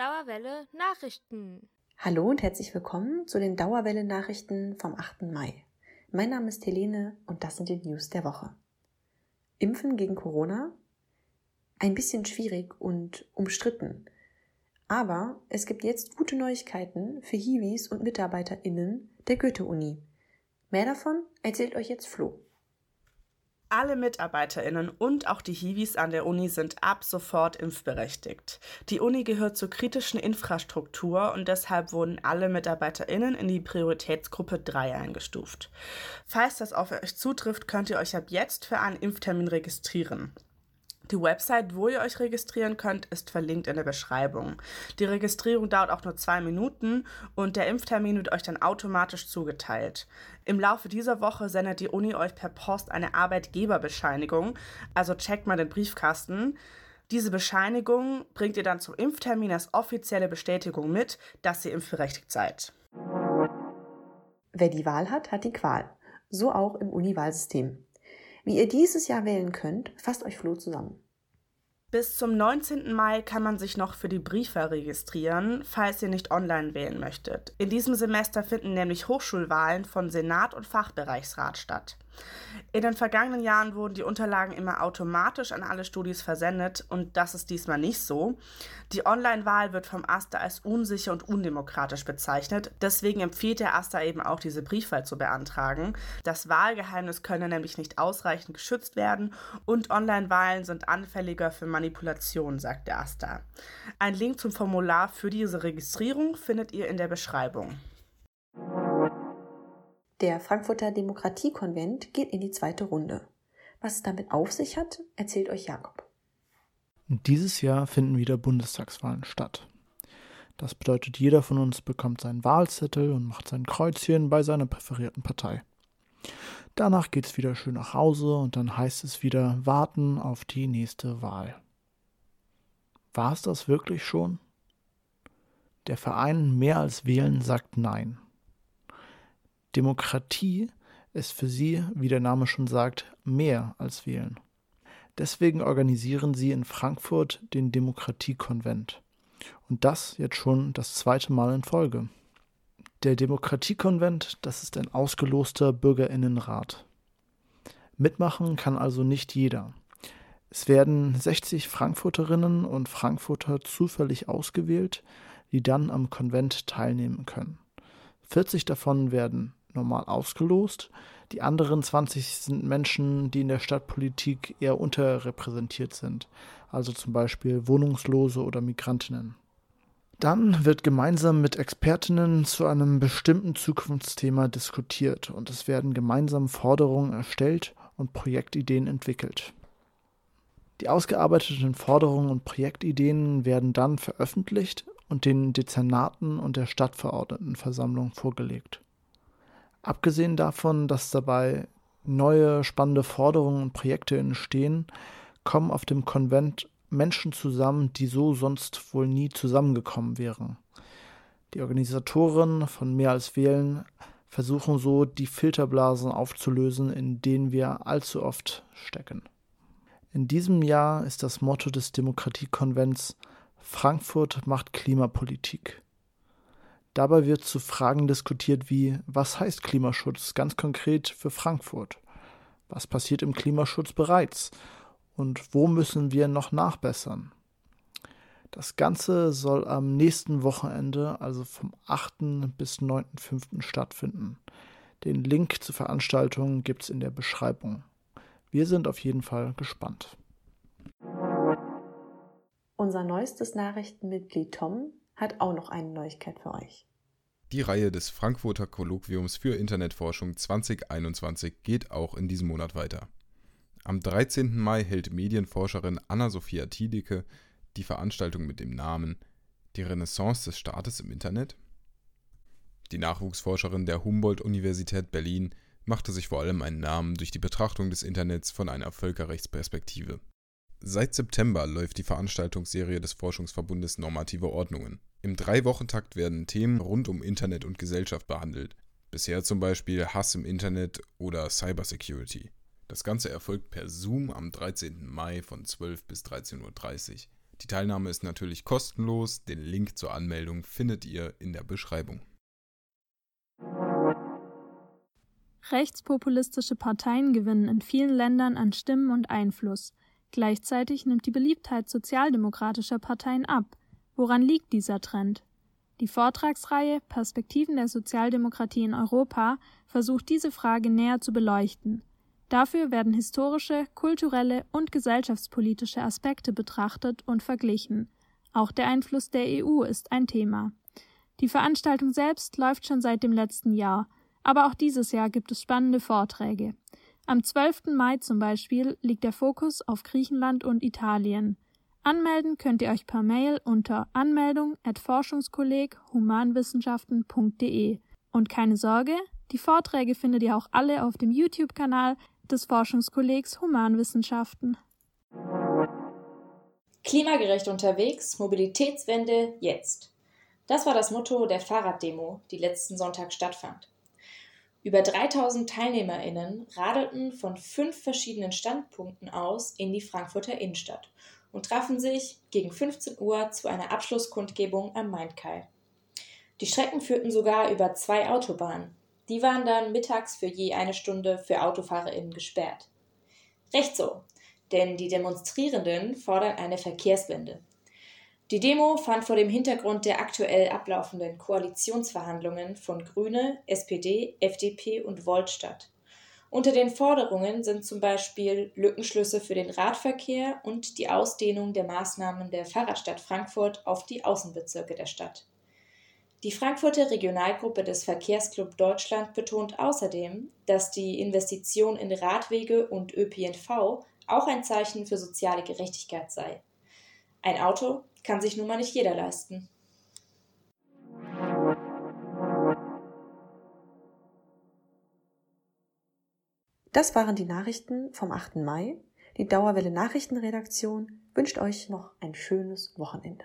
Dauerwelle Nachrichten. Hallo und herzlich willkommen zu den Dauerwelle Nachrichten vom 8. Mai. Mein Name ist Helene und das sind die News der Woche. Impfen gegen Corona? Ein bisschen schwierig und umstritten. Aber es gibt jetzt gute Neuigkeiten für Hiwis und MitarbeiterInnen der Goethe-Uni. Mehr davon erzählt euch jetzt Flo. Alle MitarbeiterInnen und auch die Hiwis an der Uni sind ab sofort impfberechtigt. Die Uni gehört zur kritischen Infrastruktur und deshalb wurden alle MitarbeiterInnen in die Prioritätsgruppe 3 eingestuft. Falls das auf euch zutrifft, könnt ihr euch ab jetzt für einen Impftermin registrieren. Die Website, wo ihr euch registrieren könnt, ist verlinkt in der Beschreibung. Die Registrierung dauert auch nur zwei Minuten und der Impftermin wird euch dann automatisch zugeteilt. Im Laufe dieser Woche sendet die Uni euch per Post eine Arbeitgeberbescheinigung, also checkt mal den Briefkasten. Diese Bescheinigung bringt ihr dann zum Impftermin als offizielle Bestätigung mit, dass ihr impfberechtigt seid. Wer die Wahl hat, hat die Qual. So auch im Uni-Wahlsystem. Wie ihr dieses Jahr wählen könnt, fasst euch Flo zusammen. Bis zum 19. Mai kann man sich noch für die Briefe registrieren, falls ihr nicht online wählen möchtet. In diesem Semester finden nämlich Hochschulwahlen von Senat und Fachbereichsrat statt. In den vergangenen Jahren wurden die Unterlagen immer automatisch an alle Studis versendet und das ist diesmal nicht so. Die Online-Wahl wird vom AStA als unsicher und undemokratisch bezeichnet. Deswegen empfiehlt der AStA eben auch, diese Briefwahl zu beantragen. Das Wahlgeheimnis könne nämlich nicht ausreichend geschützt werden und Online-Wahlen sind anfälliger für Manipulation, sagt der AStA. Ein Link zum Formular für diese Registrierung findet ihr in der Beschreibung. Der Frankfurter Demokratiekonvent geht in die zweite Runde. Was es damit auf sich hat, erzählt euch Jakob. Dieses Jahr finden wieder Bundestagswahlen statt. Das bedeutet, jeder von uns bekommt seinen Wahlzettel und macht sein Kreuzchen bei seiner präferierten Partei. Danach geht es wieder schön nach Hause und dann heißt es wieder warten auf die nächste Wahl. War es das wirklich schon? Der Verein Mehr als Wählen sagt Nein. Demokratie ist für sie, wie der Name schon sagt, mehr als wählen. Deswegen organisieren sie in Frankfurt den Demokratiekonvent. Und das jetzt schon das zweite Mal in Folge. Der Demokratiekonvent, das ist ein ausgeloster Bürgerinnenrat. Mitmachen kann also nicht jeder. Es werden 60 Frankfurterinnen und Frankfurter zufällig ausgewählt, die dann am Konvent teilnehmen können. 40 davon werden normal ausgelost. Die anderen 20 sind Menschen, die in der Stadtpolitik eher unterrepräsentiert sind, also zum Beispiel Wohnungslose oder Migrantinnen. Dann wird gemeinsam mit Expertinnen zu einem bestimmten Zukunftsthema diskutiert und es werden gemeinsam Forderungen erstellt und Projektideen entwickelt. Die ausgearbeiteten Forderungen und Projektideen werden dann veröffentlicht und den Dezernaten und der Stadtverordnetenversammlung vorgelegt. Abgesehen davon, dass dabei neue spannende Forderungen und Projekte entstehen, kommen auf dem Konvent Menschen zusammen, die so sonst wohl nie zusammengekommen wären. Die Organisatoren von Mehr als Wählen versuchen so, die Filterblasen aufzulösen, in denen wir allzu oft stecken. In diesem Jahr ist das Motto des Demokratiekonvents Frankfurt macht Klimapolitik. Dabei wird zu Fragen diskutiert wie, was heißt Klimaschutz ganz konkret für Frankfurt? Was passiert im Klimaschutz bereits? Und wo müssen wir noch nachbessern? Das Ganze soll am nächsten Wochenende, also vom 8. bis 9.5. stattfinden. Den Link zur Veranstaltung gibt es in der Beschreibung. Wir sind auf jeden Fall gespannt. Unser neuestes Nachrichtenmitglied Tom hat auch noch eine Neuigkeit für euch. Die Reihe des Frankfurter Kolloquiums für Internetforschung 2021 geht auch in diesem Monat weiter. Am 13. Mai hält Medienforscherin Anna-Sophia Tiedeke die Veranstaltung mit dem Namen Die Renaissance des Staates im Internet. Die Nachwuchsforscherin der Humboldt-Universität Berlin machte sich vor allem einen Namen durch die Betrachtung des Internets von einer Völkerrechtsperspektive. Seit September läuft die Veranstaltungsserie des Forschungsverbundes Normative Ordnungen. Im Drei-Wochen-Takt werden Themen rund um Internet und Gesellschaft behandelt. Bisher zum Beispiel Hass im Internet oder Cybersecurity. Das Ganze erfolgt per Zoom am 13. Mai von 12 bis 13.30 Uhr. Die Teilnahme ist natürlich kostenlos. Den Link zur Anmeldung findet ihr in der Beschreibung. Rechtspopulistische Parteien gewinnen in vielen Ländern an Stimmen und Einfluss. Gleichzeitig nimmt die Beliebtheit sozialdemokratischer Parteien ab. Woran liegt dieser Trend? Die Vortragsreihe Perspektiven der Sozialdemokratie in Europa versucht diese Frage näher zu beleuchten. Dafür werden historische, kulturelle und gesellschaftspolitische Aspekte betrachtet und verglichen. Auch der Einfluss der EU ist ein Thema. Die Veranstaltung selbst läuft schon seit dem letzten Jahr, aber auch dieses Jahr gibt es spannende Vorträge. Am 12. Mai zum Beispiel liegt der Fokus auf Griechenland und Italien. Anmelden könnt ihr euch per Mail unter anmeldung at forschungskolleg humanwissenschaften.de. Und keine Sorge, die Vorträge findet ihr auch alle auf dem YouTube-Kanal des Forschungskollegs Humanwissenschaften. Klimagerecht unterwegs, Mobilitätswende jetzt. Das war das Motto der Fahrraddemo, die letzten Sonntag stattfand. Über 3000 TeilnehmerInnen radelten von fünf verschiedenen Standpunkten aus in die Frankfurter Innenstadt und trafen sich gegen 15 Uhr zu einer Abschlusskundgebung am Mainkai. Die Strecken führten sogar über zwei Autobahnen. Die waren dann mittags für je eine Stunde für AutofahrerInnen gesperrt. Recht so, denn die Demonstrierenden fordern eine Verkehrswende. Die Demo fand vor dem Hintergrund der aktuell ablaufenden Koalitionsverhandlungen von Grüne, SPD, FDP und Volt statt. Unter den Forderungen sind zum Beispiel Lückenschlüsse für den Radverkehr und die Ausdehnung der Maßnahmen der Fahrradstadt Frankfurt auf die Außenbezirke der Stadt. Die Frankfurter Regionalgruppe des Verkehrsclub Deutschland betont außerdem, dass die Investition in Radwege und ÖPNV auch ein Zeichen für soziale Gerechtigkeit sei. Ein Auto kann sich nun mal nicht jeder leisten. Das waren die Nachrichten vom 8. Mai. Die Dauerwelle Nachrichtenredaktion wünscht euch noch ein schönes Wochenende.